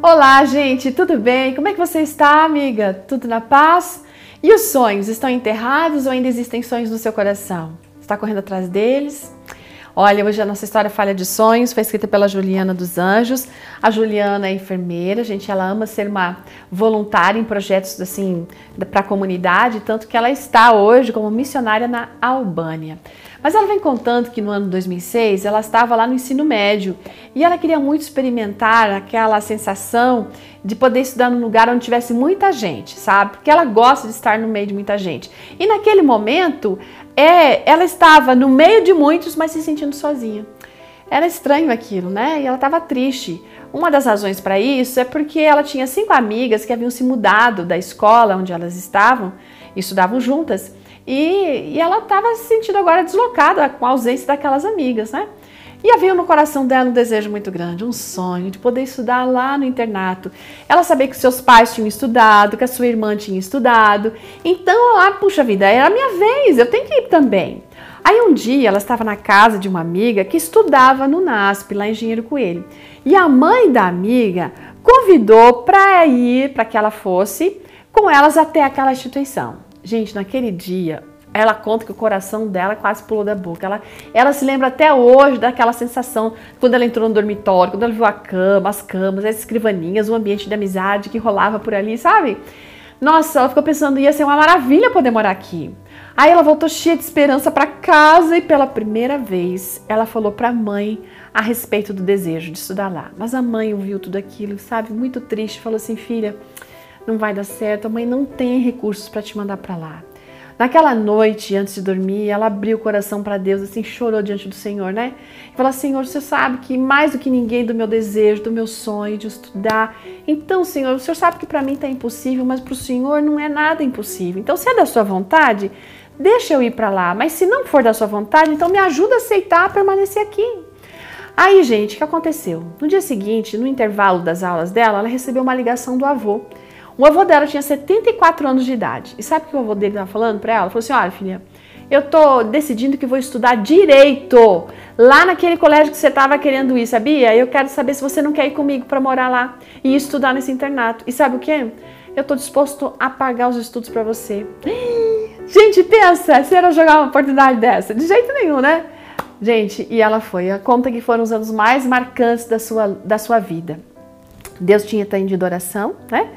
Olá, gente, tudo bem? Como é que você está, amiga? Tudo na paz? E os sonhos estão enterrados ou ainda existem sonhos no seu coração? Está correndo atrás deles? Olha, hoje a nossa história Falha de Sonhos foi escrita pela Juliana dos Anjos. A Juliana é enfermeira, gente, ela ama ser uma voluntária em projetos assim para a comunidade, tanto que ela está hoje como missionária na Albânia. Mas ela vem contando que no ano 2006 ela estava lá no ensino médio e ela queria muito experimentar aquela sensação de poder estudar num lugar onde tivesse muita gente, sabe? Porque ela gosta de estar no meio de muita gente. E naquele momento, é, ela estava no meio de muitos, mas se sentindo sozinha. Era estranho aquilo, né? E ela estava triste. Uma das razões para isso é porque ela tinha cinco amigas que haviam se mudado da escola onde elas estavam e estudavam juntas. E, e ela estava se sentindo agora deslocada com a ausência daquelas amigas, né? E havia no coração dela um desejo muito grande, um sonho de poder estudar lá no internato. Ela sabia que seus pais tinham estudado, que a sua irmã tinha estudado. Então, ah, puxa vida, era a minha vez, eu tenho que ir também. Aí um dia ela estava na casa de uma amiga que estudava no NASP, lá em Engenheiro Coelho. E a mãe da amiga convidou para ir, para que ela fosse com elas até aquela instituição. Gente, naquele dia, ela conta que o coração dela quase pulou da boca. Ela, ela se lembra até hoje daquela sensação quando ela entrou no dormitório, quando ela viu a cama, as camas, as escrivaninhas, o ambiente de amizade que rolava por ali, sabe? Nossa, ela ficou pensando, ia ser uma maravilha poder morar aqui. Aí ela voltou cheia de esperança para casa e pela primeira vez ela falou para a mãe a respeito do desejo de estudar lá. Mas a mãe ouviu tudo aquilo, sabe, muito triste, falou assim: "Filha, não vai dar certo, a mãe não tem recursos para te mandar para lá. Naquela noite, antes de dormir, ela abriu o coração para Deus, assim, chorou diante do Senhor, né? E falou: Senhor, você sabe que mais do que ninguém do meu desejo, do meu sonho de estudar. Então, Senhor, o Senhor sabe que para mim está impossível, mas para o Senhor não é nada impossível. Então, se é da sua vontade, deixa eu ir para lá. Mas se não for da sua vontade, então me ajuda a aceitar a permanecer aqui. Aí, gente, o que aconteceu? No dia seguinte, no intervalo das aulas dela, ela recebeu uma ligação do avô o avô dela tinha 74 anos de idade. E sabe o que o avô dele estava falando para ela? Ele falou assim: olha, filha, eu tô decidindo que vou estudar direito lá naquele colégio que você estava querendo ir, sabia? Eu quero saber se você não quer ir comigo para morar lá e estudar nesse internato. E sabe o que? Eu tô disposto a pagar os estudos para você. Gente, pensa, se era jogar uma oportunidade dessa? De jeito nenhum, né? Gente, e ela foi. A conta que foram os anos mais marcantes da sua, da sua vida. Deus tinha atendido oração, né?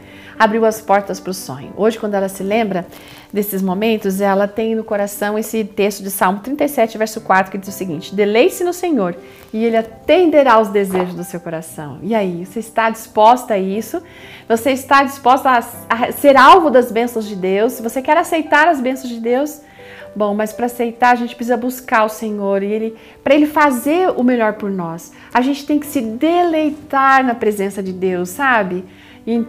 abriu as portas para o sonho. Hoje, quando ela se lembra desses momentos, ela tem no coração esse texto de Salmo 37, verso 4, que diz o seguinte: Deleite-se no Senhor e Ele atenderá os desejos do seu coração. E aí, você está disposta a isso? Você está disposta a, ser alvo das bênçãos de Deus? Você quer aceitar as bênçãos de Deus, Bom, mas para aceitar a gente precisa buscar o Senhor e ele, para ele fazer o melhor por nós. A gente tem que se deleitar na presença de Deus, sabe? E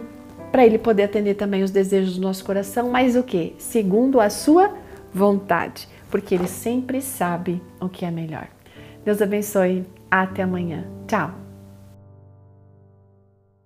para ele poder atender também os desejos do nosso coração, mas o que? Segundo a sua vontade, porque ele sempre sabe o que é melhor. Deus abençoe. Até amanhã. Tchau.